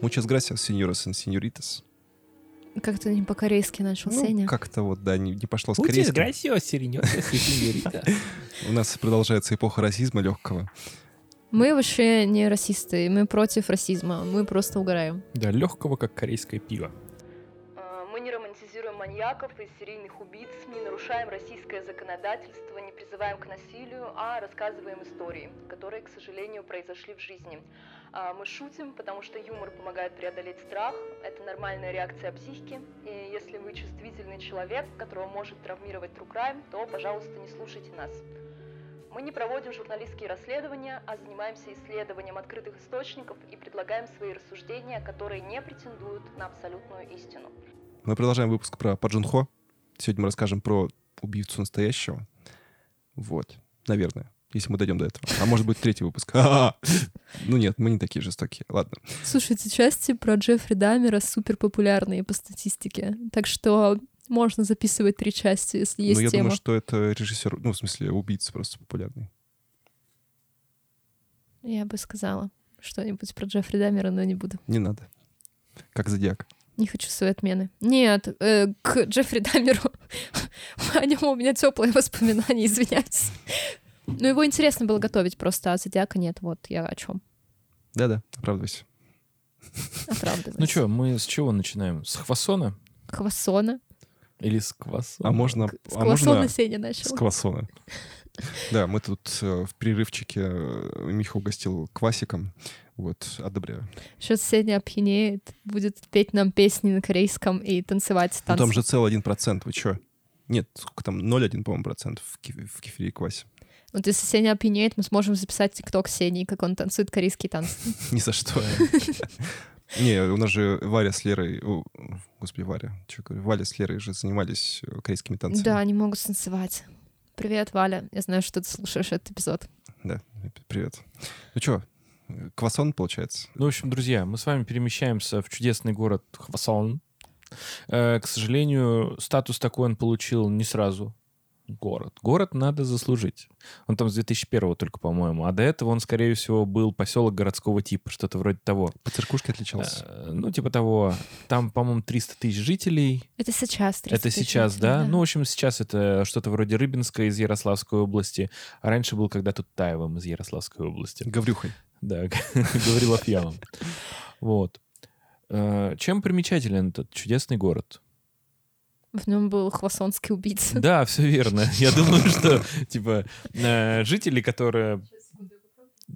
Muchas gracias, señорас и señoritas. Как-то не по-корейски начал Ну, Сеня. как-то вот, да, не, не пошло с Muchas корейским. gracias, señoritas. У нас продолжается эпоха расизма легкого. Мы вообще не расисты, мы против расизма, мы просто угораем. Да, легкого, как корейское пиво. А, Мы не романтизируем маньяков и серийных убийц, не нарушаем российское законодательство, не призываем к насилию, а рассказываем истории, которые, к сожалению, произошли в жизни. А, Мы шутим, потому что юмор помогает преодолеть страх, это нормальная реакция психики, и если вы чувствительный человек, которого может травмировать true crime, то, пожалуйста, не слушайте нас. Мы не проводим журналистские расследования, а занимаемся исследованием открытых источников и предлагаем свои рассуждения, которые не претендуют на абсолютную истину. Мы продолжаем выпуск про Паджунхо. Сегодня мы расскажем про убийцу настоящего. Вот, наверное, если мы дойдем до этого. А может быть, третий выпуск. Ну нет, мы не такие жестокие. Ладно. Слушайте, части про Джеффри Даммера супер популярные по статистике. Так что можно записывать три части, если есть ну, я тема. думаю, что это режиссер, ну, в смысле, убийца просто популярный. Я бы сказала что-нибудь про Джеффри Даммера, но не буду. Не надо. Как зодиак. Не хочу свои отмены. Нет, э, к Джеффри Даммеру. О нем у меня теплые воспоминания, извиняюсь. Но его интересно было готовить просто, а Зодиака нет. Вот я о чем. Да-да, оправдывайся. Оправдываюсь. Ну что, мы с чего начинаем? С хвасона? Квасона. Или с квасона? А можно... С а квасона можно Сеня с начал. квасона. Да, мы тут э, в перерывчике э, Миха угостил квасиком. Вот, одобряю. Сейчас Сеня опьянеет, будет петь нам песни на корейском и танцевать Ну танцы. там же целый один процент, вы чё? Нет, сколько там? 0,1, по-моему, процент в, в кефире и квасе. Вот если Сеня опьянеет, мы сможем записать тикток Сени, как он танцует корейские танцы. Ни за что. Не, у нас же Варя с Лерой... Господи, Варя, что говорю? Валя с Лерой же занимались э, корейскими танцами. Да, они могут танцевать. Привет, Валя. Я знаю, что ты слушаешь этот эпизод. Да, привет. Ну что, квасон, получается? Ну, в общем, друзья, мы с вами перемещаемся в чудесный город Хвасон. Э, К сожалению, статус такой он получил не сразу. Город. Город надо заслужить. Он там с 2001 только, по-моему. А до этого он, скорее всего, был поселок городского типа, что-то вроде того. По циркушке отличался. Э, Ну, типа того. Там, по-моему, 300 тысяч жителей. Это сейчас. 30 Это сейчас, жителей, да? Ну, в общем, сейчас это что-то вроде Рыбинска из Ярославской области. А раньше был когда-то Таевым из Ярославской области. Гаврюхой. Да, говорил Афьяном. Вот. Э, Чем примечателен этот чудесный город? В нем был хвасонский убийца. Да, все верно. Я думаю, что, типа, э, жители, которые...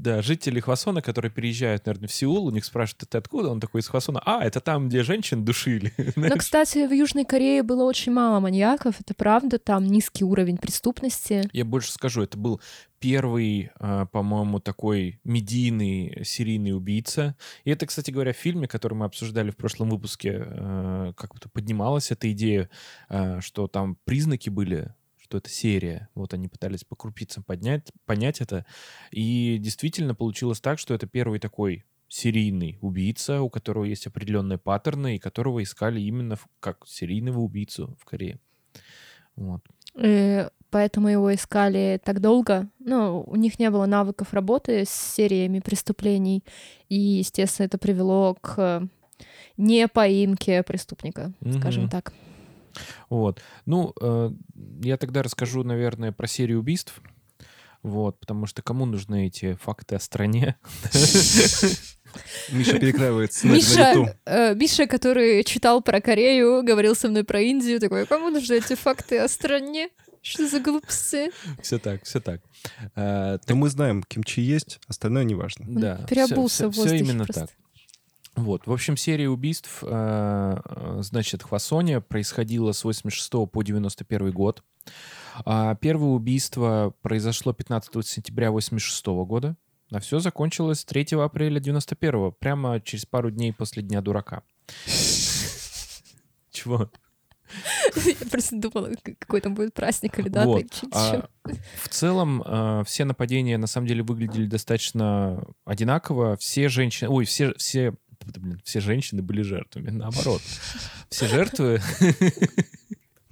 Да, жители Хвасона, которые переезжают, наверное, в Сеул, у них спрашивают, ты откуда? Он такой из Хвасона. А, это там, где женщин душили. Но, Знаешь? кстати, в Южной Корее было очень мало маньяков, это правда, там низкий уровень преступности. Я больше скажу, это был первый, а, по-моему, такой медийный серийный убийца. И это, кстати говоря, в фильме, который мы обсуждали в прошлом выпуске, э, как-то поднималась эта идея, что там признаки были, что это серия. Вот они пытались по крупицам поднять, понять это. И действительно получилось так, что это первый такой серийный убийца, у которого есть определенные паттерны, и которого искали именно в- как серийного убийцу в Корее. Вот. Э, Поэтому его искали так долго. Ну, у них не было навыков работы с сериями преступлений. И, естественно, это привело к не поимке преступника, скажем Мгм. так. Вот. Ну, э, я тогда расскажу, наверное, про серию убийств. Вот, потому что кому нужны эти факты о стране? Миша перекраивает сценарий на Миша, э, Миша, который читал про Корею, говорил со мной про Индию, такой, кому нужны эти факты о стране? Что за глупости? Все так, все так. Э, Но мы знаем, кимчи есть, остальное не важно. Да, переобулся в все воздухе именно просто. так. Вот, в общем, серия убийств, э, э, значит, в Хвасоне происходила с 86 по 91 год. А первое убийство произошло 15 сентября 86 года, а все закончилось 3 апреля 91 прямо через пару дней после Дня дурака. Чего? Я просто думала, какой там будет праздник или дата. Вот. А, в целом, э, все нападения на самом деле выглядели достаточно одинаково. Все женщины... Ой, все, все, блин, все женщины были жертвами, наоборот. Все жертвы...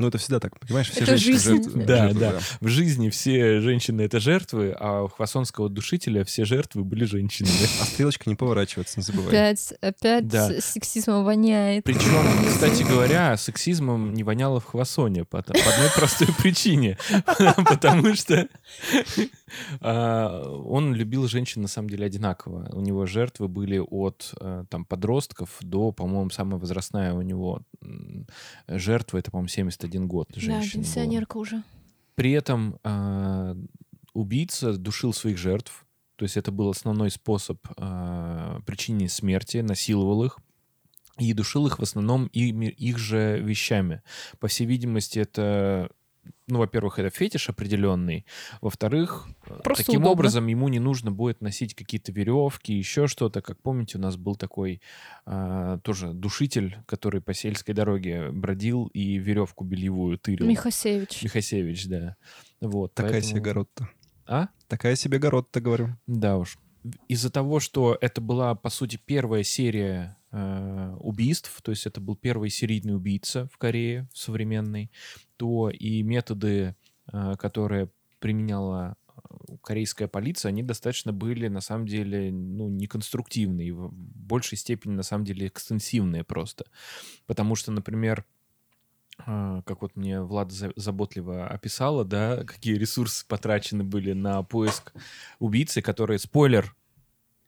Ну, это всегда так, понимаешь? Все Это женщины жизнь. жертвы- Да, жертвы, да. В жизни все женщины — это жертвы, а у хвасонского душителя все жертвы были женщинами. А стрелочка не поворачивается, не забывай. Опять, опять Да. сексизмом воняет. Причем, кстати говоря, сексизмом не воняло в Хвасоне по, по одной простой причине. Потому что он любил женщин на самом деле одинаково. У него жертвы были от э, там подростков до, по-моему, самая возрастная у него жертва, это, по-моему, 71 год Да, женщина была. пенсионерка уже. При этом а, убийца душил своих жертв, то есть это был основной способ а, причинения смерти, насиловал их и душил их в основном ими, их же вещами. По всей видимости, это, ну, во-первых, это фетиш определенный, во-вторых, э, Просто таким удобно. образом ему не нужно будет носить какие-то веревки, еще что-то. Как помните, у нас был такой а, тоже душитель, который по сельской дороге бродил и веревку бельевую тырил. Михасевич. Михасевич, да. Вот, Такая поэтому- себе город-то. А? Такая себе город-то, говорю. Да уж. Из-за того, что это была, по сути, первая серия э, убийств, то есть это был первый серийный убийца в Корее современный, то и методы, э, которые применяла э, корейская полиция, они достаточно были, на самом деле, ну, неконструктивные, в большей степени, на самом деле, экстенсивные просто. Потому что, например, как вот мне Влад за- заботливо описала, да, какие ресурсы потрачены были на поиск убийцы, который, спойлер,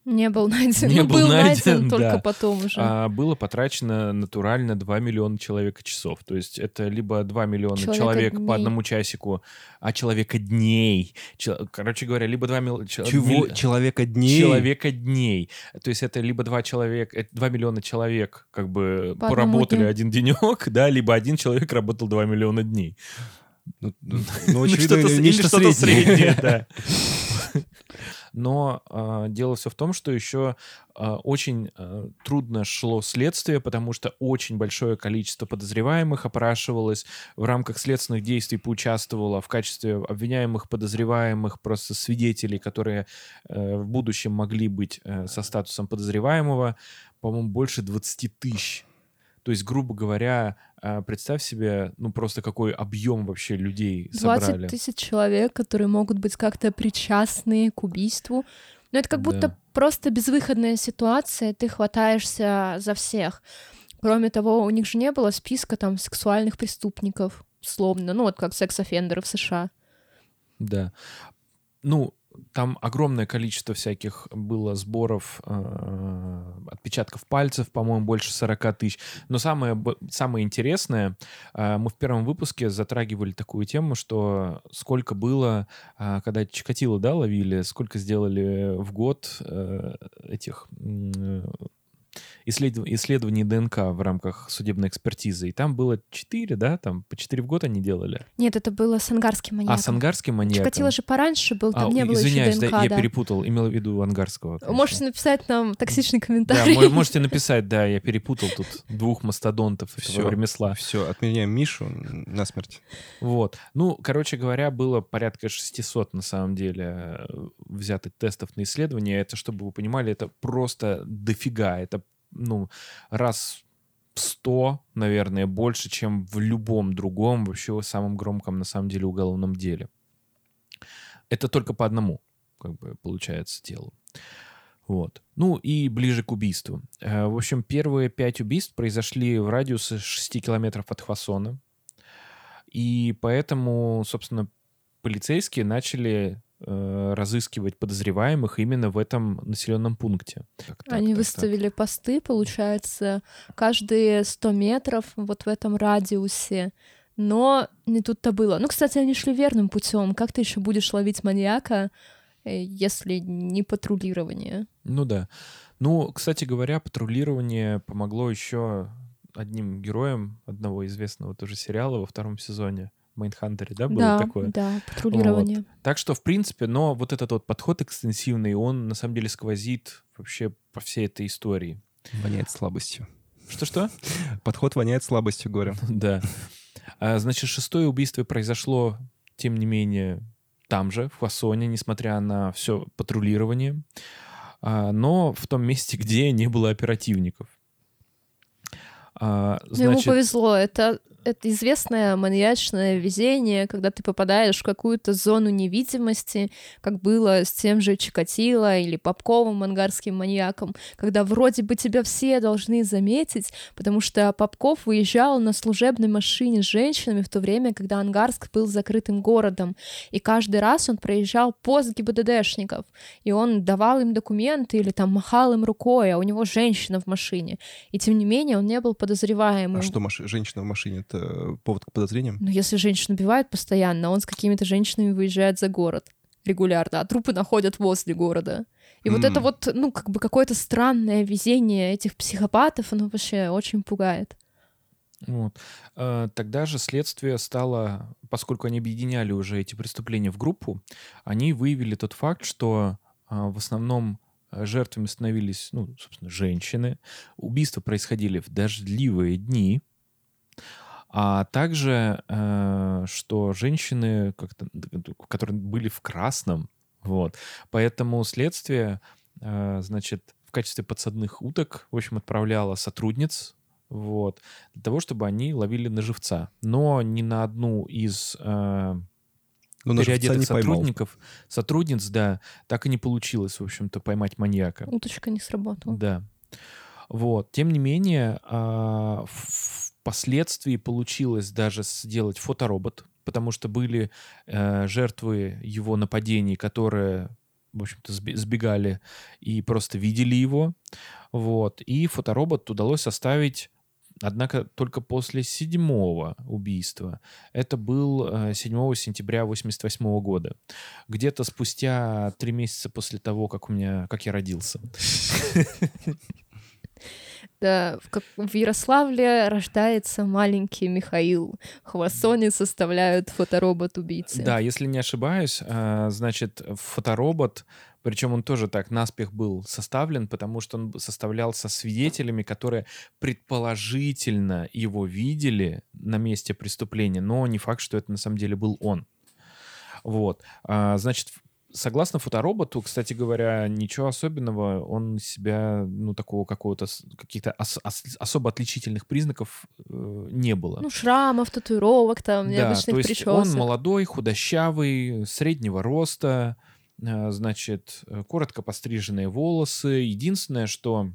Не был найден. Не Ну, был найден, найден только да. потом уже. а, было потрачено натурально 2 миллиона человека часов. То есть это либо 2 миллиона Человека человек по дней. одному часику, а человека дней. Чел- Короче говоря, либо 2 миллиона... Чего? Человека дней? Человека дней. То есть это либо 2 человека, 2 миллиона человек как бы По поработали дню. один денек, да, либо один человек работал 2 миллиона дней. Ну, ну, ну, Ну, очевидно, что-то нечто что-то среднее. среднее, да. Но а, дело все в том, что еще а, очень а, трудно шло следствие, потому что очень большое количество подозреваемых опрашивалось. В рамках следственных действий поучаствовало в качестве обвиняемых, подозреваемых, просто свидетелей, которые э, в будущем могли быть э, со статусом подозреваемого, по-моему, больше 20 тысяч. То есть, грубо говоря, а, представь себе, ну просто какой объем вообще людей 20 собрали. тысяч человек, которые могут быть как-то причастны к убийству. Но это как будто Да. просто безвыходная ситуация, ты хватаешься за всех. Кроме того, у них же не было списка там сексуальных преступников, условно, ну вот как секс-офендеры в США. Да. Ну, там огромное количество всяких было сборов э, отпечатков пальцев, по-моему, больше 40 тысяч. Но самое, самое интересное, э, мы в первом выпуске затрагивали такую тему, что сколько было, э, когда Чикатило, да, ловили, сколько сделали в год э, этих э, исследов- исследований ДНК в рамках судебной экспертизы. И там было 4, да, там по 4 в год они делали. Нет, это было с ангарским маньяком. А с ангарским маньяком? Чикатило же пораньше был, там А, не было извиняюсь, еще да, ДНК, я да. перепутал, имел в виду ангарского. конечно. Можете написать нам токсичный Да, комментарий. мо- можете написать, да, я перепутал тут двух мастодонтов этого Всё. ремесла. Все, отменяем Мишу на смерть. Вот. Ну, короче говоря, было порядка 600 на самом деле э, взятых тестов на исследование. Это, чтобы вы понимали, это просто дофига. Это, ну, раз 100, наверное, больше, чем в любом другом, вообще самом громком, на самом деле, уголовном деле. Это только по одному, как бы, получается, делу. Вот. Ну и ближе к убийству. Э, В общем, первые пять убийств произошли в радиусе 6 километров от Хвасона. И поэтому, собственно, полицейские начали э, разыскивать подозреваемых именно в этом населенном пункте. Так, так, Они так, так. выставили посты, получается, каждые 100 метров вот в этом радиусе. Но не тут-то было. Ну, кстати, они шли верным путем. Как ты еще будешь ловить маньяка, э, если не патрулирование? Ну да. Ну, кстати говоря, патрулирование помогло еще одним героям одного известного тоже сериала во втором сезоне. Майнхантере, да, было да, такое? да, патрулирование. Так что, в принципе, но вот этот вот подход экстенсивный, он на самом деле сквозит вообще по всей этой истории. Воняет слабостью. Что-что? Подход воняет слабостью, говорю. Да. А, Значит, шестое убийство произошло, тем не менее, там же, в Хвасоне, несмотря на все патрулирование, А, но в том месте, где не было оперативников. А, Ну, ему Значит, повезло. Это это известное маньячное везение, когда ты попадаешь в какую-то зону невидимости, как было с тем же Чикатило или Попковым, ангарским маньяком, когда вроде бы тебя все должны заметить, потому что Попков выезжал на служебной машине с женщинами в то время, когда Ангарск был закрытым городом, и каждый раз он проезжал пост ГИБДДшников, и он давал им документы или там махал им рукой, а у него женщина в машине, и тем не менее он не был подозреваемым. А что, маш... женщина в машине — это повод к подозрениям? Ну, если женщин убивают постоянно, он с какими-то женщинами выезжает за город регулярно, а трупы находят возле города. И М. вот это вот, ну, как бы какое-то странное везение этих психопатов, оно вообще очень пугает. Вот. Э, Тогда же следствие стало, поскольку они объединяли уже эти преступления в группу, они выявили тот факт, что а, в основном жертвами становились, ну, собственно, женщины. Убийства происходили в дождливые дни, а также, э, что женщины, как-то, которые были в красном, вот. Поэтому следствие, э, значит, в качестве подсадных уток, в общем, отправляло сотрудниц, вот, для того, чтобы они ловили на живца. Но ни на одну из э, Ну, на живца переодетых не поймал. сотрудников, сотрудниц, да, так и не получилось, в общем-то, поймать маньяка. Уточка не сработала. Да. Вот. Тем не менее, а, в- впоследствии получилось даже сделать фоторобот, потому что были э, жертвы его нападений, которые, в общем-то, сбегали и просто видели его. Вот. И фоторобот удалось составить Однако только после седьмого убийства. Это был э, 7 сентября 88 года. Где-то спустя три месяца после того, как у меня, как я родился. Да, в, как- в Ярославле рождается маленький Михаил. Хвасони составляют фоторобот убийцы. Да, если не ошибаюсь, э, значит, фоторобот, причем он тоже так наспех был составлен, потому что он составлялся свидетелями, которые предположительно его видели на месте преступления, но не факт, что это на самом деле был он. Вот. А, Значит, согласно фотороботу, кстати говоря, ничего особенного, он себя, ну, такого какого-то, каких-то ос- ос- особо отличительных признаков э, не было. Ну, шрамов, татуировок, там, Да, необычных то есть причесок. он молодой, худощавый, среднего роста, э, значит, э, коротко постриженные волосы. Единственное, что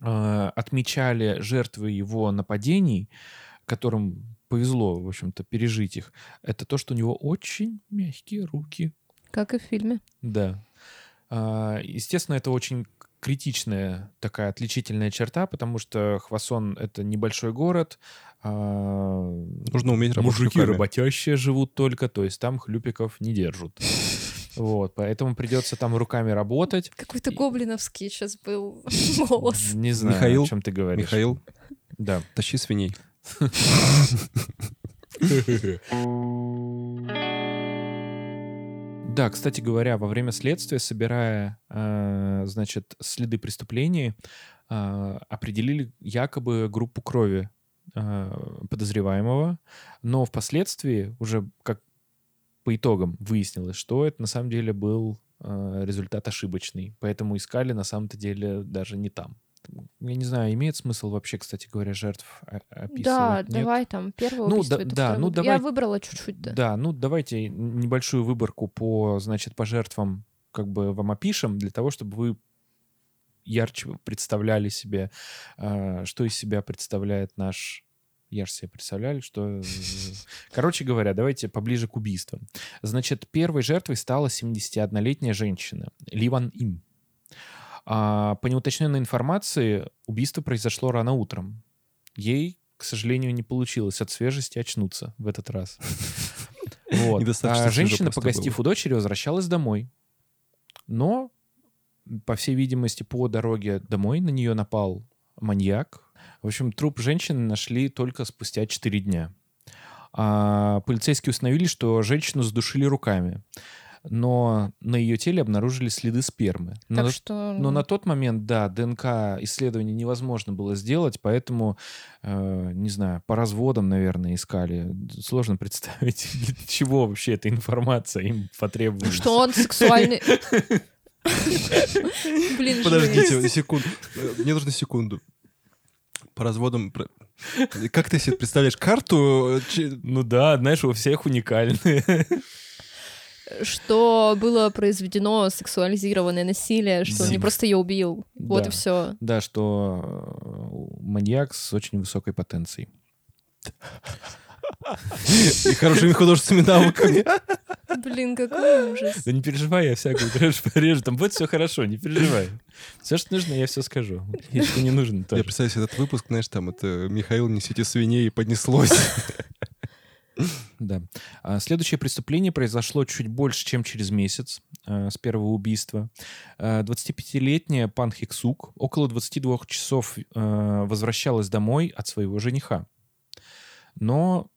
э, отмечали жертвы его нападений, которым повезло, в общем-то, пережить их, это то, что у него очень мягкие руки. Как и в фильме. Да. А, Естественно, это очень критичная такая отличительная черта, потому что Хвасон — это небольшой город, а, Нужно уметь работать мужики руками. работящие живут только, то есть там хлюпиков не держат. Вот, поэтому придется там руками работать. Какой-то гоблиновский сейчас был голос. Не знаю, Михаил? о чем ты говоришь. Михаил, Да. тащи свиней. Да, кстати говоря, во время следствия, собирая, э, значит, следы преступлений, э, определили якобы группу крови э, подозреваемого, но впоследствии уже как по итогам выяснилось, что это на самом деле был э, результат ошибочный, поэтому искали на самом-то деле даже не там. Я не знаю, имеет смысл вообще, кстати говоря, жертв о- описывать? Да, Нет? давай там первое Ну, убийство. да- да, ну, давай- Я выбрала чуть-чуть, да. Да, ну давайте небольшую выборку по, значит, по жертвам как бы вам опишем, для того, чтобы вы ярче представляли себе, э, что из себя представляет наш... Ярче себе представляли, что... э, Короче говоря, давайте поближе к убийствам. Значит, первой жертвой стала 71-летняя женщина Ливан Им. А, по неуточненной информации, убийство произошло рано утром. Ей, к сожалению, не получилось от свежести очнуться в этот раз. Вот. А женщина, погостив у дочери, возвращалась домой. Но, по всей видимости, по дороге домой на нее напал маньяк. В общем, труп женщины нашли только спустя 4 дня. А полицейские установили, что женщину задушили руками. Но на ее теле обнаружили следы спермы. Но Так что... но на тот момент, да, ДНК исследование невозможно было сделать, поэтому, э, не знаю, по разводам, наверное, искали. Сложно представить, для чего вообще эта информация им потребовалась. Что он сексуальный... Блин, Подождите секунду. Э, Мне нужно секунду. По разводам... Как ты себе представляешь карту? Че- Ну да, знаешь, у всех уникальные. Что было произведено сексуализированное насилие, что он не просто ее убил. Вот Да. и все. Да, что э, маньяк с очень высокой потенцией. И хорошими художественными навыками. Блин, какой ужас. Да не переживай, я всякую трэш порежу. Там будет все хорошо, не переживай. Все, что нужно, я все скажу. И что не нужно Я тоже. представляю себе этот выпуск, знаешь, там это Михаил, несите свиней, и поднеслось. Да. А, Следующее преступление произошло чуть больше, чем через месяц а, с первого убийства. А, 25-летняя Пан Хиксук около 22 часов а, возвращалась домой от своего жениха. Но,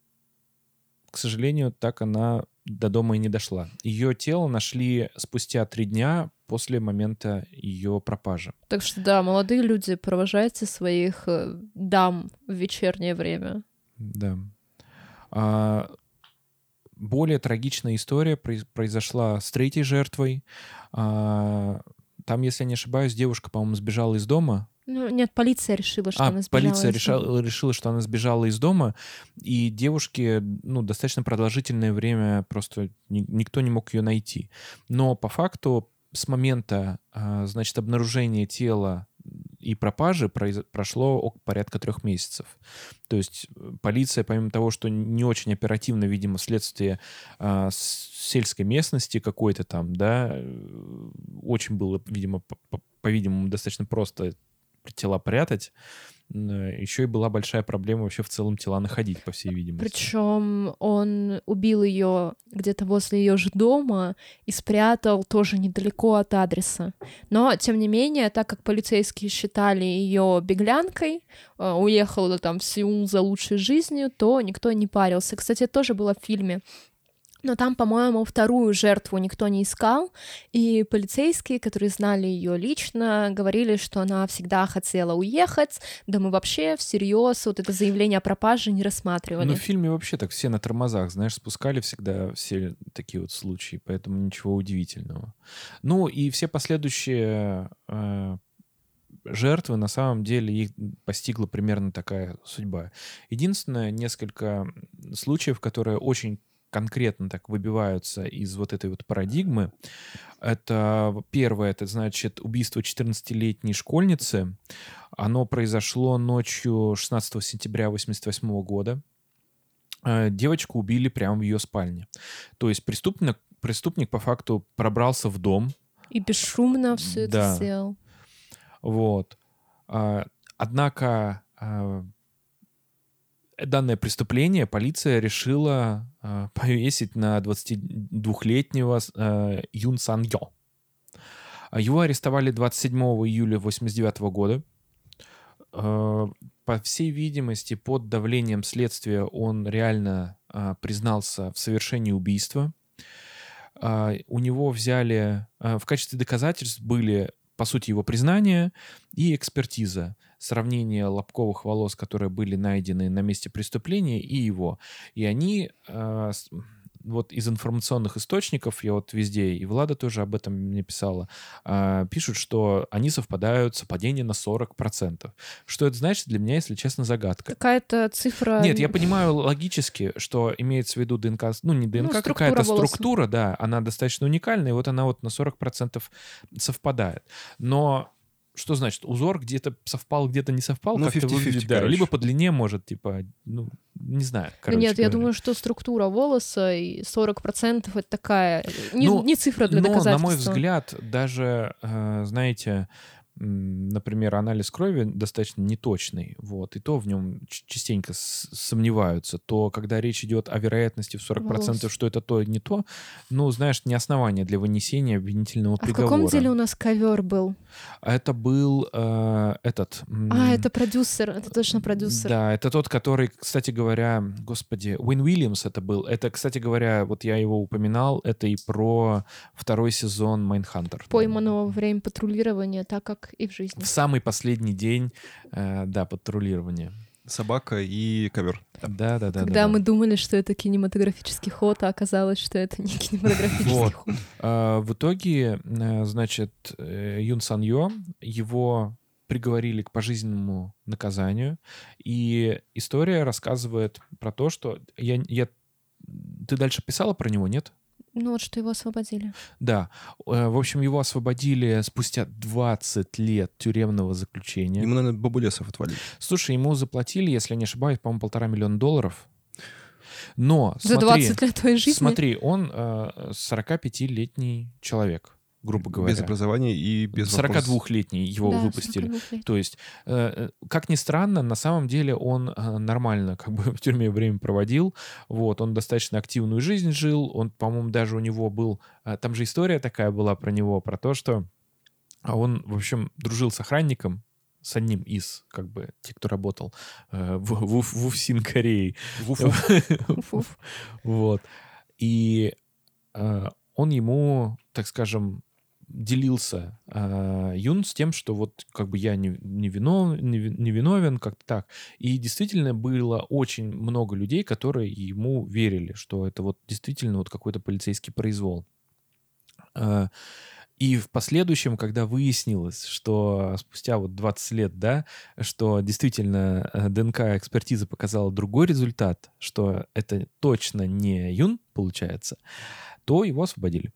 к сожалению, так она до дома и не дошла. Ее тело нашли спустя три дня после момента ее пропажи. Так что да, молодые люди, провожайте своих э, дам в вечернее время. Да. А, более трагичная история произ- произошла с третьей жертвой. А, там, если я не ошибаюсь, девушка, по-моему, сбежала из дома. Ну, нет, полиция решила, что а, она сбежала полиция из дома. решала, решила, что она сбежала из дома, и девушке ну, достаточно продолжительное время просто ни- никто не мог ее найти. Но по факту с момента, а, значит, обнаружения тела и пропажи произ- прошло порядка трех месяцев. То есть э, полиция, помимо того, что не очень оперативно, видимо, вследствие с- сельской местности какой-то там, да, э, очень было, видимо, по- по- по-видимому, достаточно просто тела прятать, еще и была большая проблема вообще в целом тела находить, по всей видимости. Причем он убил ее где-то возле ее же дома и спрятал тоже недалеко от адреса. Но, тем не менее, так как полицейские считали ее беглянкой, э, уехала там в Сеул за лучшей жизнью, то никто не парился. Кстати, это тоже было в фильме. Но там, по-моему, вторую жертву никто не искал, и полицейские, которые знали ее лично, говорили, что она всегда хотела уехать, да мы вообще всерьез вот это заявление о пропаже не рассматривали. Ну, в фильме вообще так все на тормозах, знаешь, спускали всегда все такие вот случаи, поэтому ничего удивительного. Ну, и все последующие э, жертвы, на самом деле, их постигла примерно такая судьба. Единственное, несколько случаев, которые очень конкретно так выбиваются из вот этой вот парадигмы. Это первое, это значит убийство 14-летней школьницы. Оно произошло ночью 16 сентября 1988 года. Э, Девочку убили прямо в ее спальне. То есть преступник, преступник по факту пробрался в дом, И бесшумно все это Да. сделал. вот. А, Однако а, данное преступление полиция решила повесить на 22-летнего а, Юн Сан Йо. А Его арестовали 27 июля 1989 года. А, По всей видимости, под давлением следствия он реально признался в совершении убийства. У него взяли... В качестве доказательств были, по сути, его признание и экспертиза. Сравнение лобковых волос, которые были найдены на месте преступления, и его. И они с- вот из информационных источников, я вот везде, и Влада тоже об этом мне писала, а, пишут, что они совпадают, совпадение на 40%. Что это значит, для меня, если честно, загадка. Какая-то цифра... Нет, я понимаю логически, что имеется в виду ДНК, ну не ДНК, структура какая-то волоса. структура, да, она достаточно уникальная, и вот она вот на 40% совпадает. Но что значит? Узор где-то совпал, где-то не совпал, Ну, как-то 50-50, выглядит, да, короче. либо по длине может, типа, ну, не знаю, короче нет, я говоря. думаю, что структура волоса и 40% это такая... Не, Ну, не цифра для Но, доказательства. на мой взгляд, даже, э, знаете, например, анализ крови достаточно неточный, вот, и то в нем частенько сомневаются, то когда речь идет о вероятности в 40%, Волос. что это то, не то, ну, знаешь, не основание для вынесения обвинительного А в приговора. каком деле у нас ковер был? А Это был э, этот... А, это продюсер, это точно продюсер. Да, это тот, который, кстати говоря, господи, Уэйн Уильямс это был. Это, кстати говоря, вот я его упоминал, это и про второй сезон Mindhunter. Пойманного время патрулирования, так как и в жизни. В самый последний день, э, да, патрулирования. Собака и ковер. Да, да, да. Когда мы думали, что это кинематографический ход, а оказалось, что это не кинематографический Вот. ход. А, в итоге, э, значит, э, Юн Сан Йо, его приговорили к пожизненному наказанию. И история рассказывает про то, что я, я... Ты дальше писала про него, нет? Ну вот, что его освободили. Да. Э, В общем, его освободили спустя 20 лет тюремного заключения. Ему, наверное, бабулесов отвалили. Слушай, ему заплатили, если я не ошибаюсь, по-моему, полтора миллиона долларов. Но, За смотри, 20 лет твоей жизни. смотри, он э, 45-летний человек, грубо говоря. Без образования и без вопросов. 42-летний его Да, выпустили. 42 лет. То есть, э, э, как ни странно, на самом деле он э, нормально как бы в тюрьме время проводил. Вот, он достаточно активную жизнь жил. Он, по-моему, даже у него был... э, Там же история такая была про него, про то, что он, в общем, дружил с охранником, с одним из, как бы, тех, кто работал э, в, в, в УФСИН Кореи. Уф-уф. Вот. И он ему, так скажем, делился э, Юн с тем, что вот как бы я не, не, винов, не, не виновен, как-то так. И действительно было очень много людей, которые ему верили, что это вот действительно вот какой-то полицейский произвол. Э, и в последующем, когда выяснилось, что спустя вот 20 лет, да, что действительно э, ДНК-экспертиза показала другой результат, что это точно не Юн, получается, то его освободили.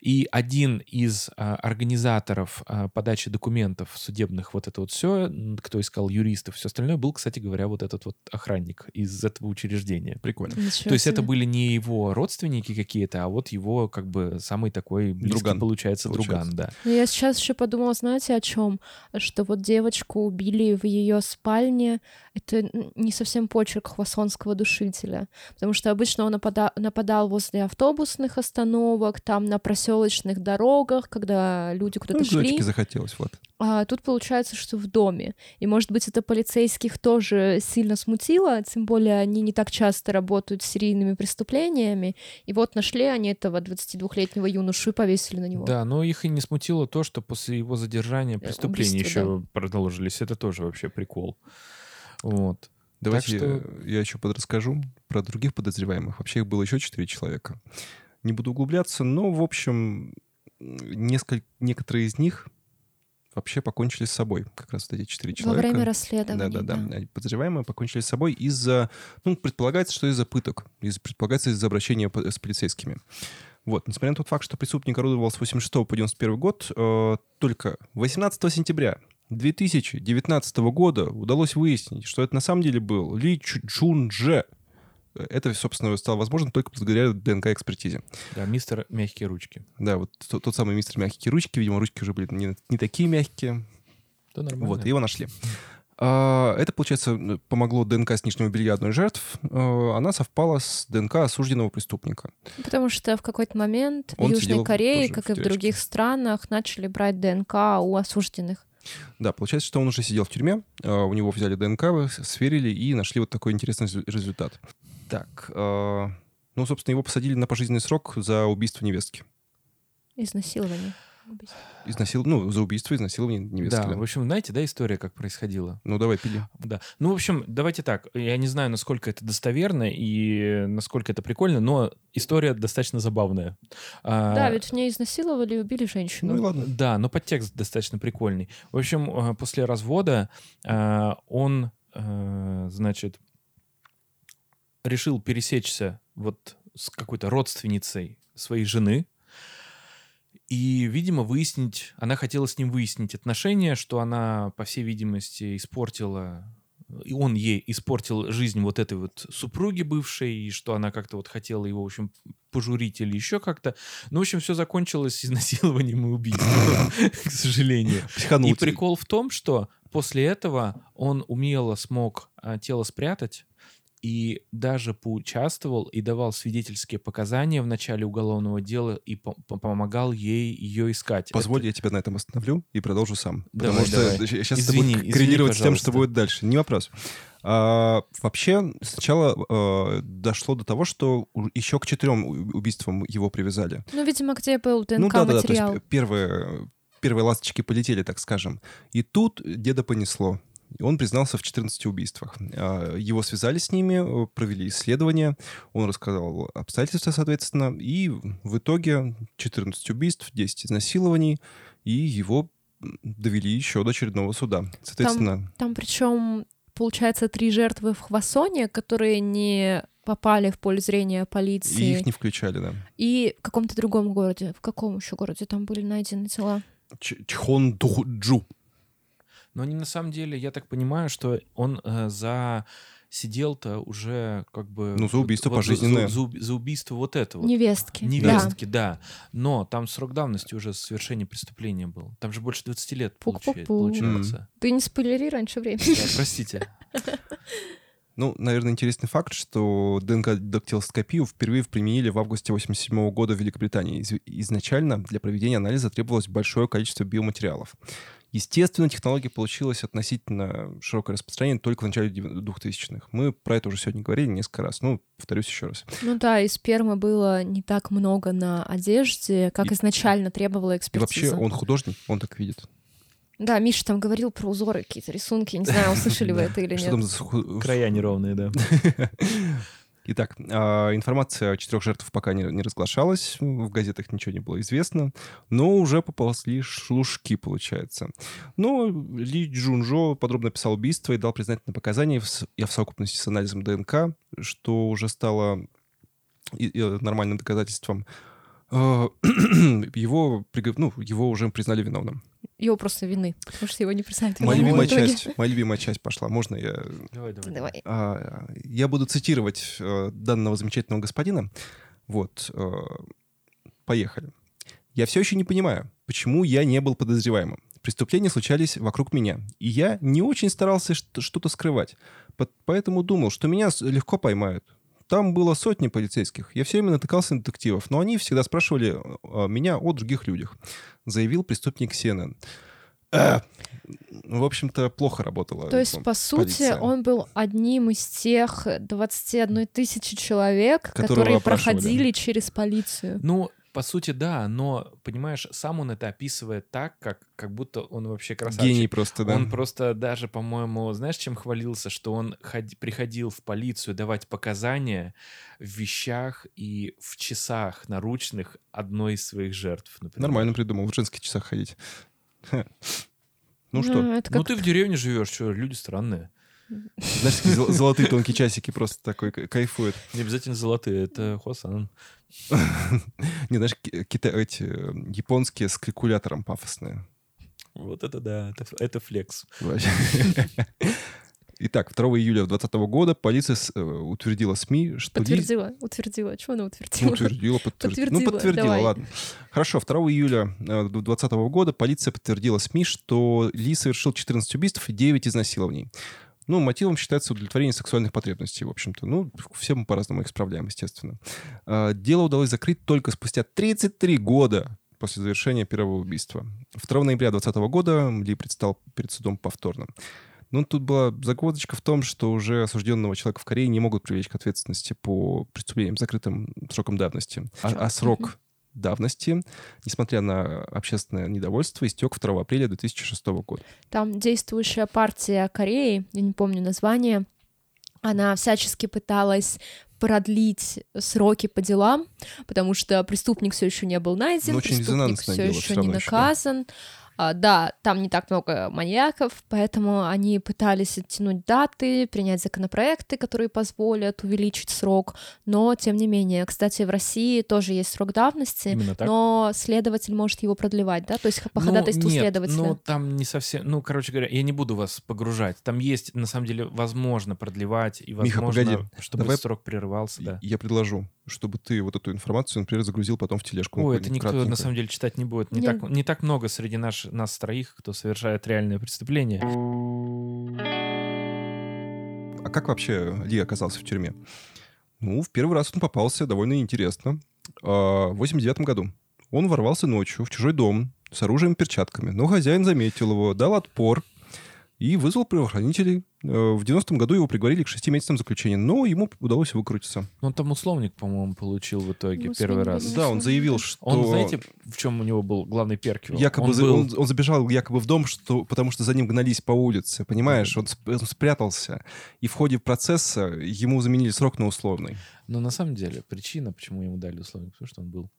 И один из а, организаторов а, подачи документов судебных, вот это вот все, кто искал юристов, все остальное, был, кстати говоря, вот этот вот охранник из этого учреждения. Прикольно. Ничего То есть это себе. были не его родственники какие-то, а вот его как бы самый такой близкий, Друган, получается, получается. друган, да. Но я сейчас еще подумала, знаете, о чем? Что вот девочку убили в ее спальне. Это не совсем почерк хвасонского душителя. Потому что обычно он напада- нападал возле автобусных остановок, там на проселочных дорогах, когда люди куда-то Ну, шли. захотелось, вот. А тут получается, что в доме. И, может быть, это полицейских тоже сильно смутило, тем более они не так часто работают с серийными преступлениями. И вот нашли они этого 22-летнего юношу и повесили на него. Да, но их и не смутило то, что после его задержания преступления убийство, еще продолжились. Это тоже вообще прикол. Вот. Давайте что- я, я еще подрасскажу про других подозреваемых. Вообще их было еще четыре человека. Не буду углубляться, но, в общем, несколько, некоторые из них вообще покончили с собой. Как раз вот эти четыре Во человека. время расследования. Да-да-да. Подозреваемые покончили с собой из-за... Ну, предполагается, что из-за пыток. Из, предполагается, из-за обращения с полицейскими. Вот. Несмотря на тот факт, что преступник орудовал с 86 по 91 год, э, только 18 сентября 2019 года удалось выяснить, что это на самом деле был Ли Чу- Чун Дже. Это, собственно, стало возможно только благодаря ДНК-экспертизе. Да, мистер мягкие ручки. Да, вот тот, тот самый мистер мягкие ручки. Видимо, ручки уже были не, не такие мягкие. Да, нормально. Вот, его нашли. А, Это, получается, помогло ДНК с нижнего белья одной жертв. А, Она совпала с ДНК осужденного преступника. Потому что в какой-то момент Он в Южной Корее, как в и в других странах, начали брать ДНК у осужденных. Да, получается, что он уже сидел в тюрьме, а, у него взяли ДНК, сверили и нашли вот такой интересный резу- результат. Так, а, ну, собственно, его посадили на пожизненный срок за убийство невестки. Изнасилование. Убийство. Изнасил... Ну, за убийство, изнасилование невестки. Да, да. в общем, знаете, да, история, как происходила? Ну, давай, пили. Да. Ну, в общем, давайте так. Я не знаю, насколько это достоверно и насколько это прикольно, но история достаточно забавная. А, Да, ведь в ней изнасиловали и убили женщину. Ну и ладно. Да, но подтекст достаточно прикольный. В общем, э, после развода э, он, э, значит, решил пересечься вот с какой-то родственницей своей жены. И, видимо, выяснить, она хотела с ним выяснить отношения, что она, по всей видимости, испортила, и он ей испортил жизнь вот этой вот супруги бывшей, и что она как-то вот хотела его, в общем, пожурить или еще как-то. Ну, в общем, все закончилось изнасилованием и убийством, к сожалению. И прикол в том, что после этого он умело смог а, тело спрятать и даже поучаствовал и давал свидетельские показания в начале уголовного дела и по- по- помогал ей ее искать. Позволь, я тебя на этом остановлю и продолжу сам. Давай, Потому что давай. сейчас это Извини, будет извини, коррелировать с тем, что будет дальше. Не вопрос. А, вообще, сначала э, дошло до того, что еще к четырем убийствам его привязали. Ну, видимо, где был ну да, да, да, то есть ДНК-материал. первые, первые ласточки полетели, так скажем. И тут деда понесло. И Он признался в 14 убийствах. А, Его связали с ними, э, провели исследование, он рассказал обстоятельства, соответственно, и в итоге 14 убийств, 10 изнасилований, и его довели еще до очередного суда. Соответственно, Там причем, получается, три жертвы в Хвасоне, которые не попали в поле зрения и полиции. их не включали, да. И в каком-то другом городе. В каком еще городе там были найдены тела? Ч- Чхондухджу. Но они на самом деле, я так понимаю, что он э, за сидел-то уже как бы... Ну, за убийство вот пожизненное. За, за за убийство вот этого. Невестки. Невестки, да. Но там срок давности уже совершения преступления был. Там же больше 20 лет получается. Пук-пук-пук. получается. Да. Ты не спойлери раньше времени. Да, простите. Ну, наверное, интересный факт, что ДНК-дактилоскопию впервые применили в августе 87 года в Великобритании. Из- Изначально для проведения анализа требовалось большое количество биоматериалов. Естественно, технология получилась относительно широкое распространение только в начале 2000-х. Мы про это уже сегодня говорили несколько раз. Ну, повторюсь еще раз. Ну да, и спермы было не так много на одежде, как И- изначально требовала И экспертиза. вообще, он художник, он так видит. Да, Миша там говорил про узоры, какие-то рисунки. Не знаю, услышали вы это или Что нет. там за ху- Края неровные, да. Итак, а, информация о четырех жертвах пока не, не разглашалась, в газетах ничего не было известно, но уже поползли шлушки, получается. Но Ли Джунжо подробно описал убийство и дал признательные показания в, в совокупности с анализом ДНК, что уже стало нормальным доказательством. А, Его, ну, его уже признали виновным. Его просто вины, потому что его не признают Моя любимая часть, моя любимая часть пошла. Можно я Давай, давай. Давай. А, Я буду цитировать э, данного замечательного господина. Вот. э, Поехали. Я все еще не понимаю, почему я не был подозреваемым. Преступления случались вокруг меня, и я не очень старался что-то скрывать. По- Поэтому думал, что меня легко поймают. Там было сотни полицейских. Я все время натыкался на детективов, но они всегда спрашивали э, меня о других людях, заявил преступник CNN. Э, В общем-то, плохо работало. То есть, по сути, полиция. он был одним из тех 21 тысячи человек, которые опрашивали. проходили через полицию. Ну, по сути, да, но, понимаешь, сам он это описывает так, как, как будто он вообще красавчик. Гений просто, да. Он просто даже, по-моему, знаешь, чем хвалился, что он ходи- приходил в полицию давать показания в вещах и в часах наручных одной из своих жертв. например. Нормально придумал, в женских часах ходить. Ну Ну, что, Ну как ты в деревне живешь, что люди странные. знаешь, такие зол- золотые тонкие часики просто такой кайфуют. Не обязательно золотые, это Хосан. Не, знаешь, ки- кита- эти э, японские с калькулятором пафосные. Вот это да, это, это флекс. Итак, 2 июля 2020 года полиция с- э, утвердила СМИ, что Ли- подтвердила, утвердила. Чего она Ну, утвердила? утвердила, подтвердила. Ну, Подтвердила, подтвердила, давай. ладно. Хорошо, 2 июля 2020 года полиция подтвердила СМИ, что Ли совершил 14 убийств и 9 изнасилований. Ну, мотивом считается удовлетворение сексуальных потребностей, в общем-то. Ну, все мы по-разному их справляем, естественно. А, Дело удалось закрыть только спустя 33 года после завершения первого убийства. 2 ноября 2020 года Ли предстал перед судом повторно. Ну, тут была загвоздочка в том, что уже осужденного человека в Корее не могут привлечь к ответственности по преступлениям закрытым сроком давности. А, а срок давности, несмотря на общественное недовольство, истек 2 апреля 2006 года. Там действующая партия Кореи, я не помню название, она всячески пыталась продлить сроки по делам, потому что преступник все еще не был найден, Ну, очень преступник все дело еще не равно ещё, да. А, да, там не так много маньяков, поэтому они пытались оттянуть даты, принять законопроекты, которые позволят увеличить срок, но тем не менее. Кстати, в России тоже есть срок давности, но следователь может его продлевать, да, то есть по Ну, ходатайству нет, следователя. Ну, там не совсем... Ну, короче говоря, я не буду вас погружать. Там есть, на самом деле, возможно продлевать, и Миха, возможно, погоди. чтобы Давай- срок прерывался, да. Я предложу, чтобы ты вот эту информацию, например, загрузил потом в тележку. Ой, это никто, кратенько. на самом деле, читать не будет. Не, Не- так, не так много среди наш, нас троих, кто совершает реальные преступления. А как вообще Ли оказался в тюрьме? Ну, в первый раз он попался довольно интересно. А, В 89 году он ворвался ночью в чужой дом с оружием и перчатками, но хозяин заметил его, дал отпор и вызвал правоохранителей. Э, В 90-м году его приговорили к 6 месяцам заключения, но ему удалось выкрутиться. Ну, он там условник, по-моему, получил в итоге Ну, первый раз. Да, он заявил, что... Он, знаете, в чем у него был главный перк? его? Якобы он за- был- он, он забежал якобы в дом, что, потому что за ним гнались по улице, понимаешь? Он, сп- он спрятался. И в ходе процесса ему заменили срок на условный. Но на самом деле причина, почему ему дали условник, потому что он был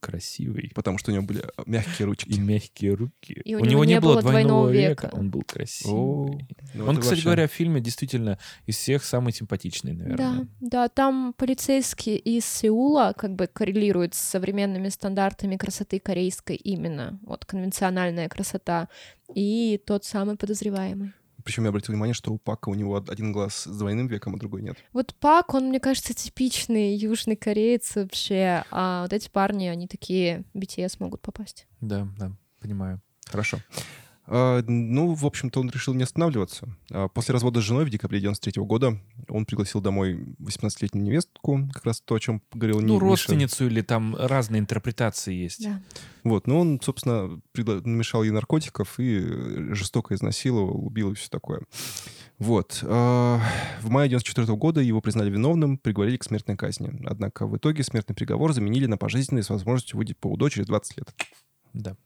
красивый. Потому что у него были э, мягкие ручки. И мягкие руки. И у него не было двойного века. Он был О, красивый. ну Он, кстати вообще- говоря, в фильме действительно из всех самый симпатичный, Да, наверное. да, там полицейский из Сеула как бы коррелирует с современными стандартами красоты корейской именно, вот конвенциональная красота, и тот самый подозреваемый. Причем я обратил внимание, что у Пака у него один глаз с двойным веком, а другой нет. Вот Пак, он, мне кажется, типичный южный кореец вообще, а вот эти парни, они такие BTS могут попасть. Да, да, понимаю. Хорошо. А, ну, в общем-то, он решил не останавливаться. А, после развода с женой в декабре 93 года он пригласил домой 18-летнюю невестку, как раз то, о чем говорил Ну, Миша. родственницу или там разные интерпретации есть. Да. Вот, но он, собственно, пригла- намешал ей наркотиков и э, жестоко изнасиловал, убил и все такое. Вот. а, В мае 94 года его признали виновным, приговорили к смертной казни. Однако в итоге смертный приговор заменили на пожизненный с возможностью выйти по УДО через 20 лет. Да.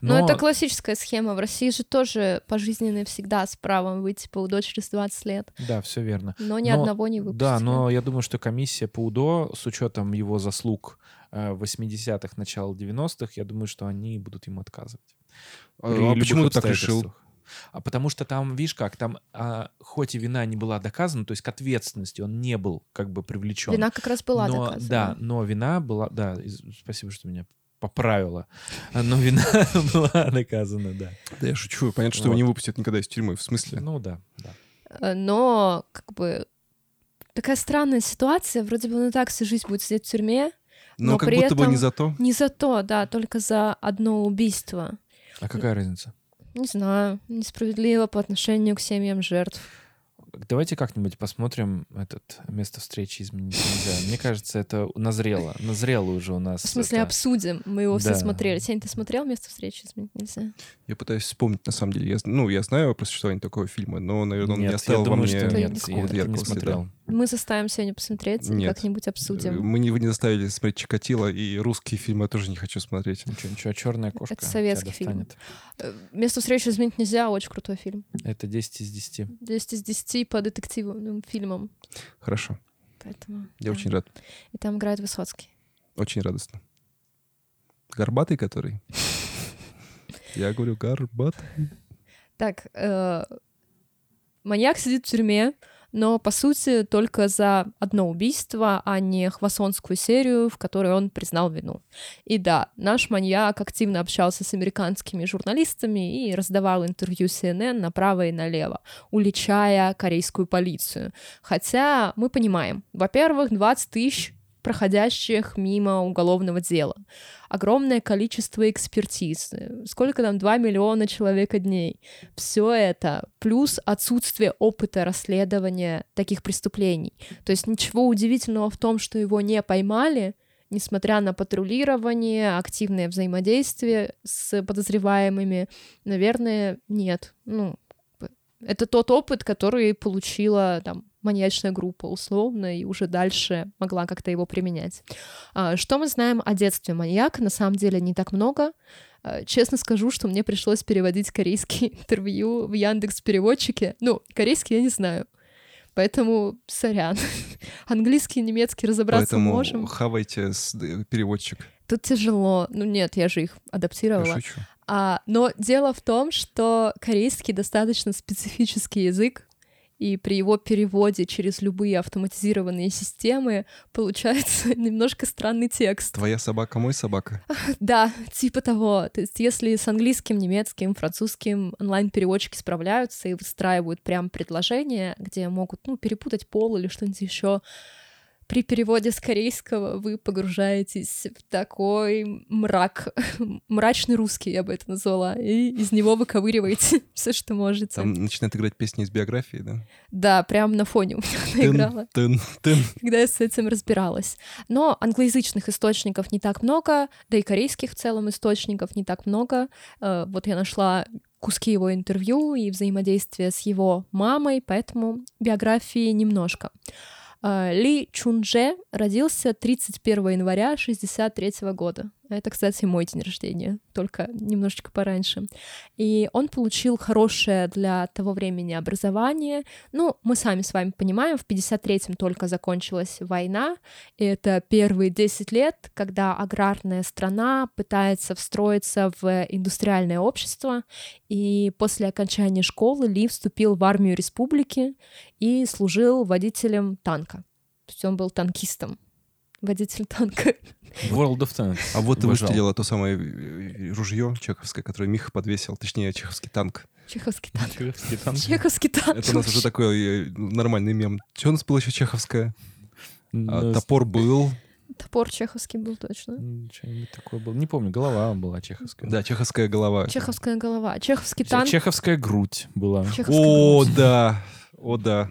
Но, Но, это классическая схема. В России же тоже пожизненный всегда с правом выйти по УДО через 20 лет. да, все верно. Но ни Но- одного не выпустили. Да, но я думаю, что комиссия по УДО, с учетом его заслуг э, 80-х, начала 90-х, я думаю, что они будут ему отказывать. А, а почему ты так решил? А потому что там, видишь как, там, а, хоть и вина не была доказана, то есть к ответственности он не был как бы привлечен. Вина как раз была но, доказана. Да, но вина была... Да, из- спасибо, что меня поправила. А, Но вина была доказана, да. Да я шучу. Понятно, что его Вот. не выпустят никогда из тюрьмы. В смысле? Ну да, да. Э, Но как бы такая странная ситуация. Вроде бы он и так всю жизнь будет сидеть в тюрьме. Но, но как при будто бы этом- не за то. Не за то, да, только за одно убийство. А какая разница? Не знаю, несправедливо по отношению к семьям жертв. Давайте как-нибудь посмотрим этот место встречи изменить нельзя. Мне кажется, это назрело. Назрело уже у нас. В смысле, это- обсудим. Мы его все Да. смотрели. Сень, ты смотрел место встречи? Изменить нельзя. Я пытаюсь вспомнить, на самом деле. Я, ну, я знаю про существование такого фильма, но, наверное, он не Нет, оставил я во думаю, мне что нет, я не яркого следа. Мы заставим сегодня посмотреть и Нет. как-нибудь обсудим. Мы не, вы не заставили смотреть Чикатило, и русские фильмы я тоже не хочу смотреть. Ничего, ничего, черная кошка. Это советский фильм. Э, Место встречи изменить нельзя. Очень крутой фильм. Это 10 из 10. 10 из 10 по детективным фильмам. Хорошо. Поэтому, Я да. очень рад. И там играет Высоцкий. Очень радостно. Горбатый который? Я говорю, горбатый. Так, э, маньяк сидит в тюрьме, но, по сути, только за одно убийство, а не хвасонскую серию, в которой он признал вину. И да, наш маньяк активно общался с американскими журналистами и раздавал интервью CNN направо и налево, уличая корейскую полицию. Хотя мы понимаем, во-первых, 20 тысяч проходящих мимо уголовного дела. Огромное количество экспертиз. Сколько там? 2 миллиона человека дней. Все это плюс отсутствие опыта расследования таких преступлений. То есть ничего удивительного в том, что его не поймали, несмотря на патрулирование, активное взаимодействие с подозреваемыми, наверное, нет. Ну, это тот опыт, который получила там маньячная группа условно и уже дальше могла как-то его применять. А, Что мы знаем о детстве маньяка? На самом деле не так много. А, Честно скажу, что мне пришлось переводить корейские интервью в Яндекс переводчике. Ну, корейский я не знаю. Поэтому, сорян. Английский и немецкий разобраться Поэтому можем. хавайте э, переводчик. Тут тяжело. Ну нет, я же их Я адаптировала. шучу. А, но дело в том, что корейский достаточно специфический язык, и при его переводе через любые автоматизированные системы получается немножко странный текст. Твоя собака, мой собака. Да, типа того. То есть если с английским, немецким, французским онлайн-переводчики справляются и выстраивают прям предложения, где могут ну, перепутать пол или что-нибудь еще, при переводе с корейского вы погружаетесь в такой мрак, мрачный русский, я бы это назвала, и из него выковыриваете все, что можете. Там начинает играть песни из биографии, да? Да, прям на фоне у меня она играла Тын, тын. когда я с этим разбиралась. Но англоязычных источников не так много, да и корейских в целом источников не так много. Э, Вот я нашла куски его интервью и взаимодействия с его мамой, поэтому биографии немножко. Э, Ли Чунже родился 31 января 1963 года. Это, кстати, мой день рождения, только немножечко пораньше. И он получил хорошее для того времени образование. Ну, мы сами с вами понимаем, в 53-м только закончилась война, и это первые 10 лет, когда аграрная страна пытается встроиться в индустриальное общество, и после окончания школы Ли вступил в армию республики и служил водителем танка. То есть он был танкистом водитель танка. World of Tanks. А вот ты выстрелила то самое э, ружье чеховское, которое Миха подвесил, точнее, чеховский танк. Чеховский танк. Чеховский танк. Чеховский танк. Это у нас уже такой э, нормальный мем. Что у нас было еще чеховское? А, топор был. Топор чеховский был точно. Что-нибудь такое было. Не помню, голова была чеховская. Да, чеховская голова. Чеховская голова. Чеховский Че- танк. Чеховская грудь была. Чеховская О, грудь. да. О, да.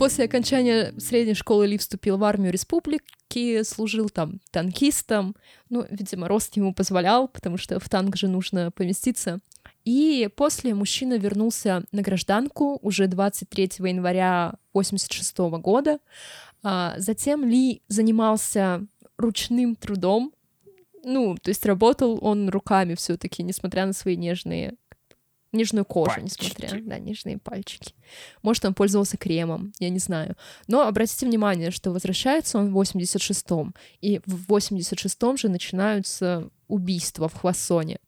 После окончания средней школы Ли вступил в армию республики, служил там танкистом. Ну, видимо, рост ему позволял, потому что в танк же нужно поместиться. И после мужчина вернулся на гражданку уже 23 января 86 года. А, Затем Ли занимался ручным трудом. Ну, то есть работал он руками все таки несмотря на свои нежные нежную кожу, Пальчики. несмотря да, нежные пальчики. Может, он пользовался кремом, я не знаю. Но обратите внимание, что возвращается он в 86-м, и в 86-м же начинаются убийства в Хвассоне.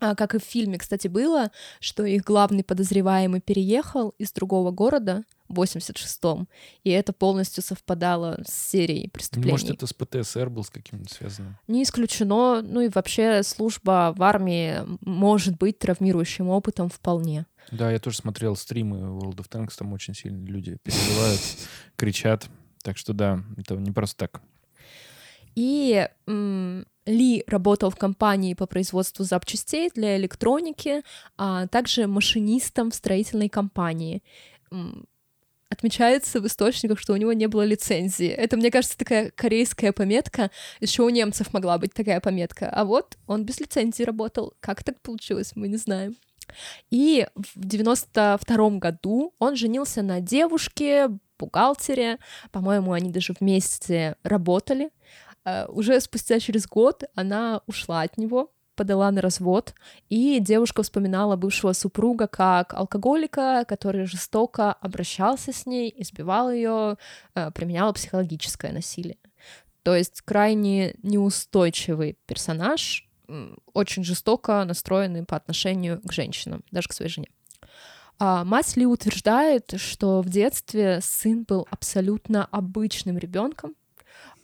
А как и в фильме, кстати, было, что их главный подозреваемый переехал из другого города в 86-м, и это полностью совпадало с серией преступлений. Может, это с ПТСР был с каким-нибудь связано? Не исключено, ну и вообще служба в армии может быть травмирующим опытом вполне. Да, я тоже смотрел стримы World of Tanks, там очень сильно люди переживают, кричат. Так что да, это не просто так. И м, Ли работал в компании по производству запчастей для электроники, а также машинистом в строительной компании. Отмечается в источниках, что у него не было лицензии. Это, мне кажется, такая корейская пометка. Еще у немцев могла быть такая пометка. А вот он без лицензии работал. Как так получилось, мы не знаем. И в 92 году он женился на девушке, бухгалтере. По-моему, они даже вместе работали. Э, Уже спустя через год она ушла от него, подала на развод, и девушка вспоминала бывшего супруга как алкоголика, который жестоко обращался с ней, избивал ее, э, применял психологическое насилие. То есть крайне неустойчивый персонаж, очень жестоко настроенный по отношению к женщинам, даже к своей жене. А мать Ли утверждает, что в детстве сын был абсолютно обычным ребенком.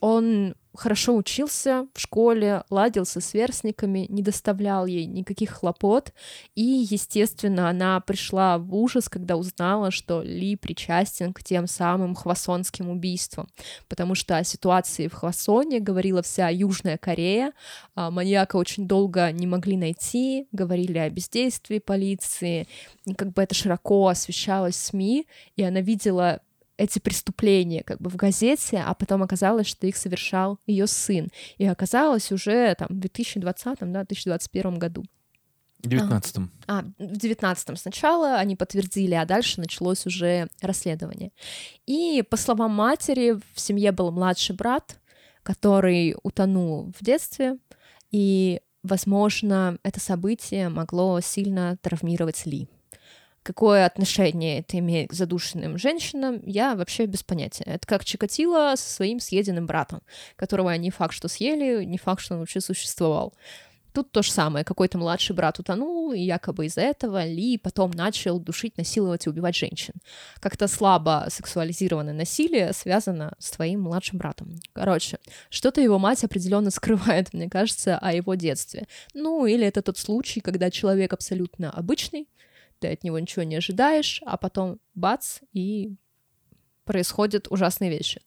Он хорошо учился в школе, ладился с сверстниками, не доставлял ей никаких хлопот. И, естественно, она пришла в ужас, когда узнала, что Ли причастен к тем самым хвасонским убийствам. Потому что о ситуации в Хвасоне говорила вся Южная Корея. А, Маньяка очень долго не могли найти, говорили о бездействии полиции. И как бы это широко освещалось в СМИ, и она видела эти преступления как бы в газете, а потом оказалось, что их совершал ее сын. И оказалось уже там в 2020, да, 2021 году. В 19-м. А, в 19-м сначала они подтвердили, а дальше началось уже расследование. И, по словам матери, в семье был младший брат, который утонул в детстве, и, возможно, это событие могло сильно травмировать Ли. Какое отношение это имеет к задушенным женщинам, я вообще без понятия. Это как Чикатило со своим съеденным братом, которого не факт, что съели, не факт, что он вообще существовал. Тут то же самое. Какой-то младший брат утонул, и якобы из-за этого Ли потом начал душить, насиловать и убивать женщин. Как-то слабо сексуализированное насилие связано с твоим младшим братом. Короче, что-то его мать определенно скрывает, мне кажется, о его детстве. Ну, или это тот случай, когда человек абсолютно обычный, ты от него ничего не ожидаешь, а потом бац, и происходят ужасные вещи.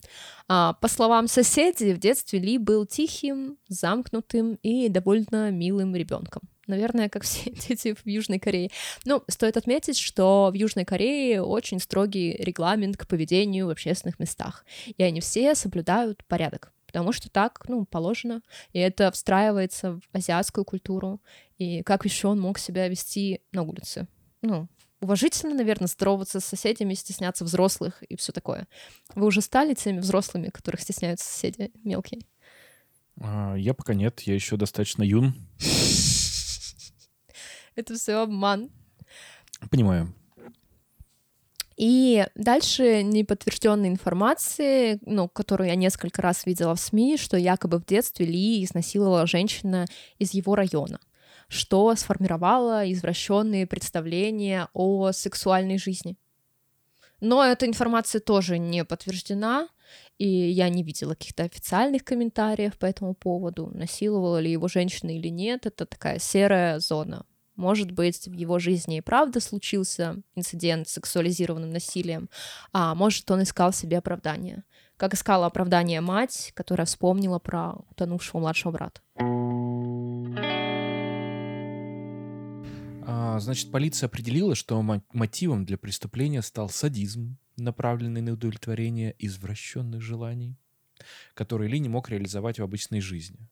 А, по словам соседей, в детстве Ли был тихим, замкнутым и довольно милым ребенком. Наверное, как все дети в Южной Корее. Ну, стоит отметить, что в Южной Корее очень строгий регламент к поведению в общественных местах, и они все соблюдают порядок потому что так, ну, положено, и это встраивается в азиатскую культуру, и как еще он мог себя вести на улице. Ну, уважительно, наверное, здороваться с соседями, стесняться взрослых и все такое. Вы уже стали теми взрослыми, которых стесняются соседи мелкие? А, Я пока нет, я еще достаточно юн. Это все обман. Понимаю. И дальше неподтвержденной информации, ну, которую я несколько раз видела в СМИ, что якобы в детстве Ли изнасиловала женщина из его района, что сформировало извращенные представления о сексуальной жизни. Но эта информация тоже не подтверждена, и я не видела каких-то официальных комментариев по этому поводу, насиловала ли его женщина или нет. Это такая серая зона. Может быть, в его жизни и правда случился инцидент с сексуализированным насилием, а может, он искал себе оправдание. Как искала оправдание мать, которая вспомнила про утонувшего младшего брата. А, Значит, полиция определила, что мо- мотивом для преступления стал садизм, направленный на удовлетворение извращенных желаний, которые Ли не мог реализовать в обычной жизни.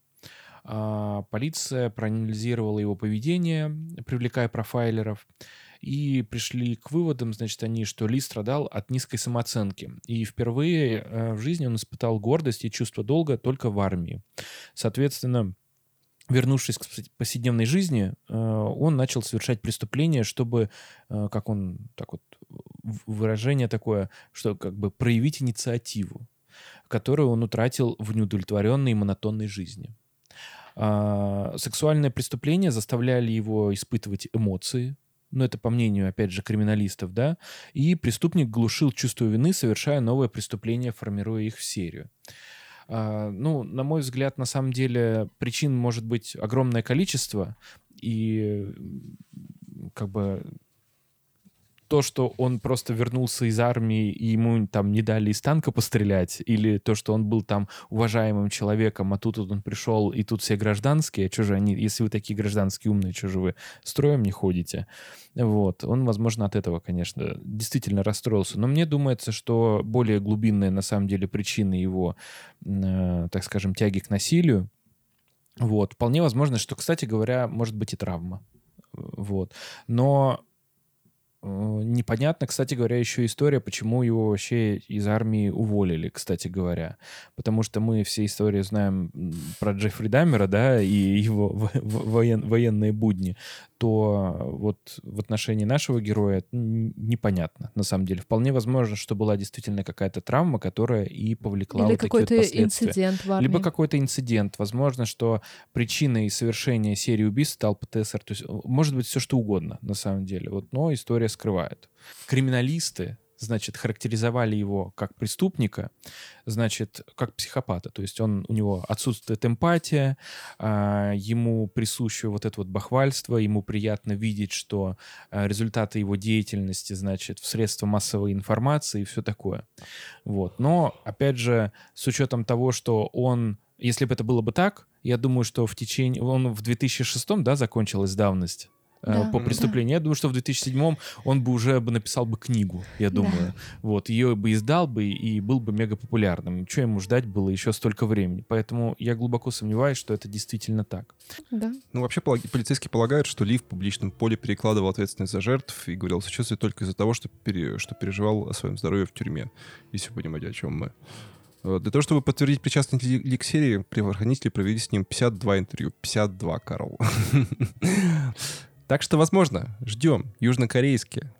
А, Полиция проанализировала его поведение, привлекая профайлеров, и пришли к выводам, значит, они, что Ли страдал от низкой самооценки. И впервые э, в жизни он испытал гордость и чувство долга только в армии. Соответственно, вернувшись к повседневной жизни, э, он начал совершать преступления, чтобы, э, как он, так вот, выражение такое, что как бы проявить инициативу, которую он утратил в неудовлетворенной и монотонной жизни. А, Сексуальные преступления заставляли его испытывать эмоции, ну, это по мнению, опять же, криминалистов, да, и преступник глушил чувство вины, совершая новые преступления, формируя их в серию. А, Ну, на мой взгляд, на самом деле причин может быть огромное количество, и как бы то, что он просто вернулся из армии, и ему там не дали из танка пострелять, или то, что он был там уважаемым человеком, а тут вот он пришел, и тут все гражданские, что же они, если вы такие гражданские умные, что же вы строем не ходите? Вот, он, возможно, от этого, конечно, действительно расстроился. Но мне думается, что более глубинная, на самом деле, причина его, э, так скажем, тяги к насилию, вот, вполне возможно, что, кстати говоря, может быть и травма. Вот. Но э, непонятно, кстати говоря, еще история, почему его вообще из армии уволили, кстати говоря. Потому что мы все истории знаем про Джеффри Даммера, да, и его во- во- воен- военные будни, то вот в отношении нашего героя непонятно, на самом деле. Вполне возможно, что была действительно какая-то травма, которая и повлекла Или вот вот какой-то последствия. инцидент в армии. Либо какой-то инцидент. Возможно, что причиной совершения серии убийств стал ПТСР. То есть, э, может быть, все что угодно, на самом деле. Вот, но история скрывает. Криминалисты, значит, характеризовали его как преступника, значит, как психопата. То есть он, у него отсутствует эмпатия, а, ему присуще вот это вот бахвальство, ему приятно видеть, что а, результаты его деятельности, значит, в средства массовой информации и все такое. Вот. Но, опять же, с учетом того, что он, если бы это было бы так, я думаю, что в течение... Он в 2006 да, закончилась давность Да. по преступлению. Я думаю, что в 2007 он бы уже бы написал бы книгу, я думаю. Вот, ее бы издал бы и был бы мега популярным. Что ему ждать было еще столько времени? Поэтому я глубоко сомневаюсь, что это действительно так. Да. Ну, вообще, полицейские полагают, что Ли в публичном поле перекладывал ответственность за жертв и говорил сочувствие только из-за того, что, пере- что переживал о своем здоровье в тюрьме, если вы понимаете, о чем мы. Э, Для того, чтобы подтвердить причастность Ли к серии, правоохранители провели с ним 52 интервью. 52, Карл. Так что, возможно, ждем южнокорейские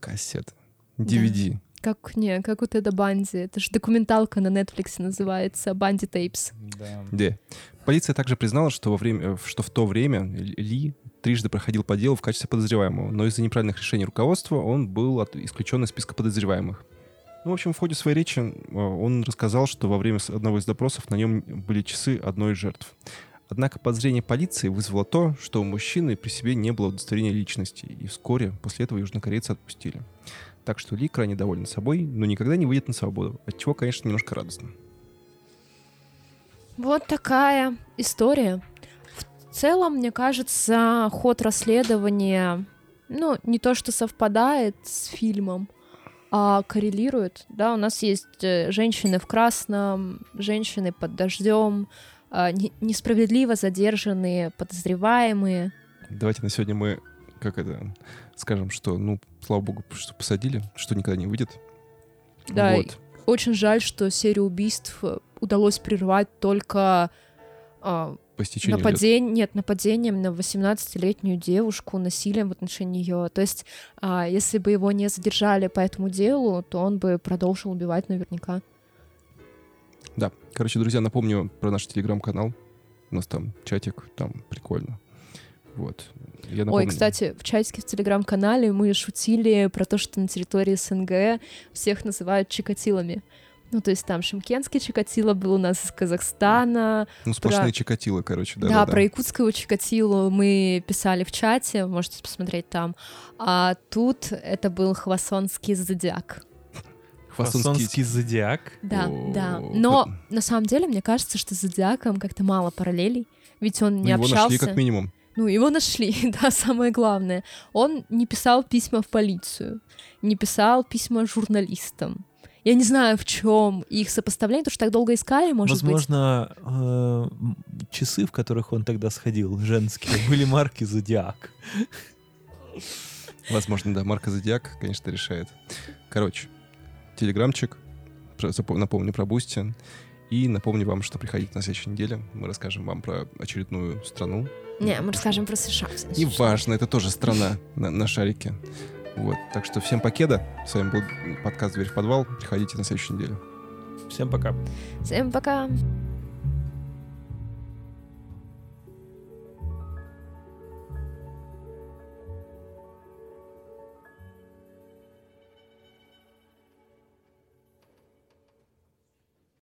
кассеты, DVD. Как, не, как у Теда Банди. Это же документалка на Netflix называется «Банди Тейпс». Да. Где? Полиция также признала, что, во время, что в то время Ли трижды проходил по делу в качестве подозреваемого, но из-за неправильных решений руководства он был от- исключен из списка подозреваемых. Ну, в общем, в ходе своей речи э, он рассказал, что во время одного из допросов на нем были часы одной из жертв. Однако подозрение полиции вызвало то, что у мужчины при себе не было удостоверения личности, и вскоре после этого южнокорейца отпустили. Так что Ли крайне доволен собой, но никогда не выйдет на свободу, от чего, конечно, немножко радостно. Вот такая история. В целом, мне кажется, ход расследования, ну, не то что совпадает с фильмом, а коррелирует. Да, у нас есть э, женщины в красном, женщины под дождем, несправедливо задержанные подозреваемые. Давайте на сегодня мы, как это, скажем, что, ну, слава богу, что посадили, что никогда не выйдет. Да, Вот. Очень жаль, что серию убийств э, удалось прервать только а, По стечению лет. нет, нападением на 18-летнюю девушку, насилием в отношении ее. То есть, а, если бы его не задержали по этому делу, то он бы продолжил убивать наверняка. Да. Короче, друзья, напомню про наш телеграм-канал. У нас там чатик, там прикольно. Вот. Я Ой, кстати, в чатике в телеграм-канале мы шутили про то, что на территории СНГ всех называют чикатилами. Ну, то есть там Шимкенский Чикатило был у нас из Казахстана. Ну, сплошные про- чикатилы, короче, да. Да, про якутского Чикатило мы писали в чате, можете посмотреть там. А тут это был хвасонский зодиак. Фасонский зодиак. Да, да. Но на самом деле мне кажется, что с зодиаком как-то мало параллелей. Ведь он Ну, не его общался. нашли как минимум. Ну, его нашли, да, самое главное. Он не писал письма в полицию, не писал письма журналистам. Я не знаю, в чем их сопоставление, потому что так долго искали, может быть. Возможно, э, часы, в которых он тогда сходил, женские, были марки Зодиак. Возможно, да, Марка Зодиак, конечно, решает. Короче, телеграмчик, напомню про Boosty. И напомню вам, что приходите на следующей неделе. Мы расскажем вам про очередную страну. Не, мы расскажем про США. Неважно, это тоже страна на, на шарике. Вот. Так что всем покеда. С вами был подкаст «Дверь в подвал». Приходите на следующей неделе. Всем пока. Всем пока.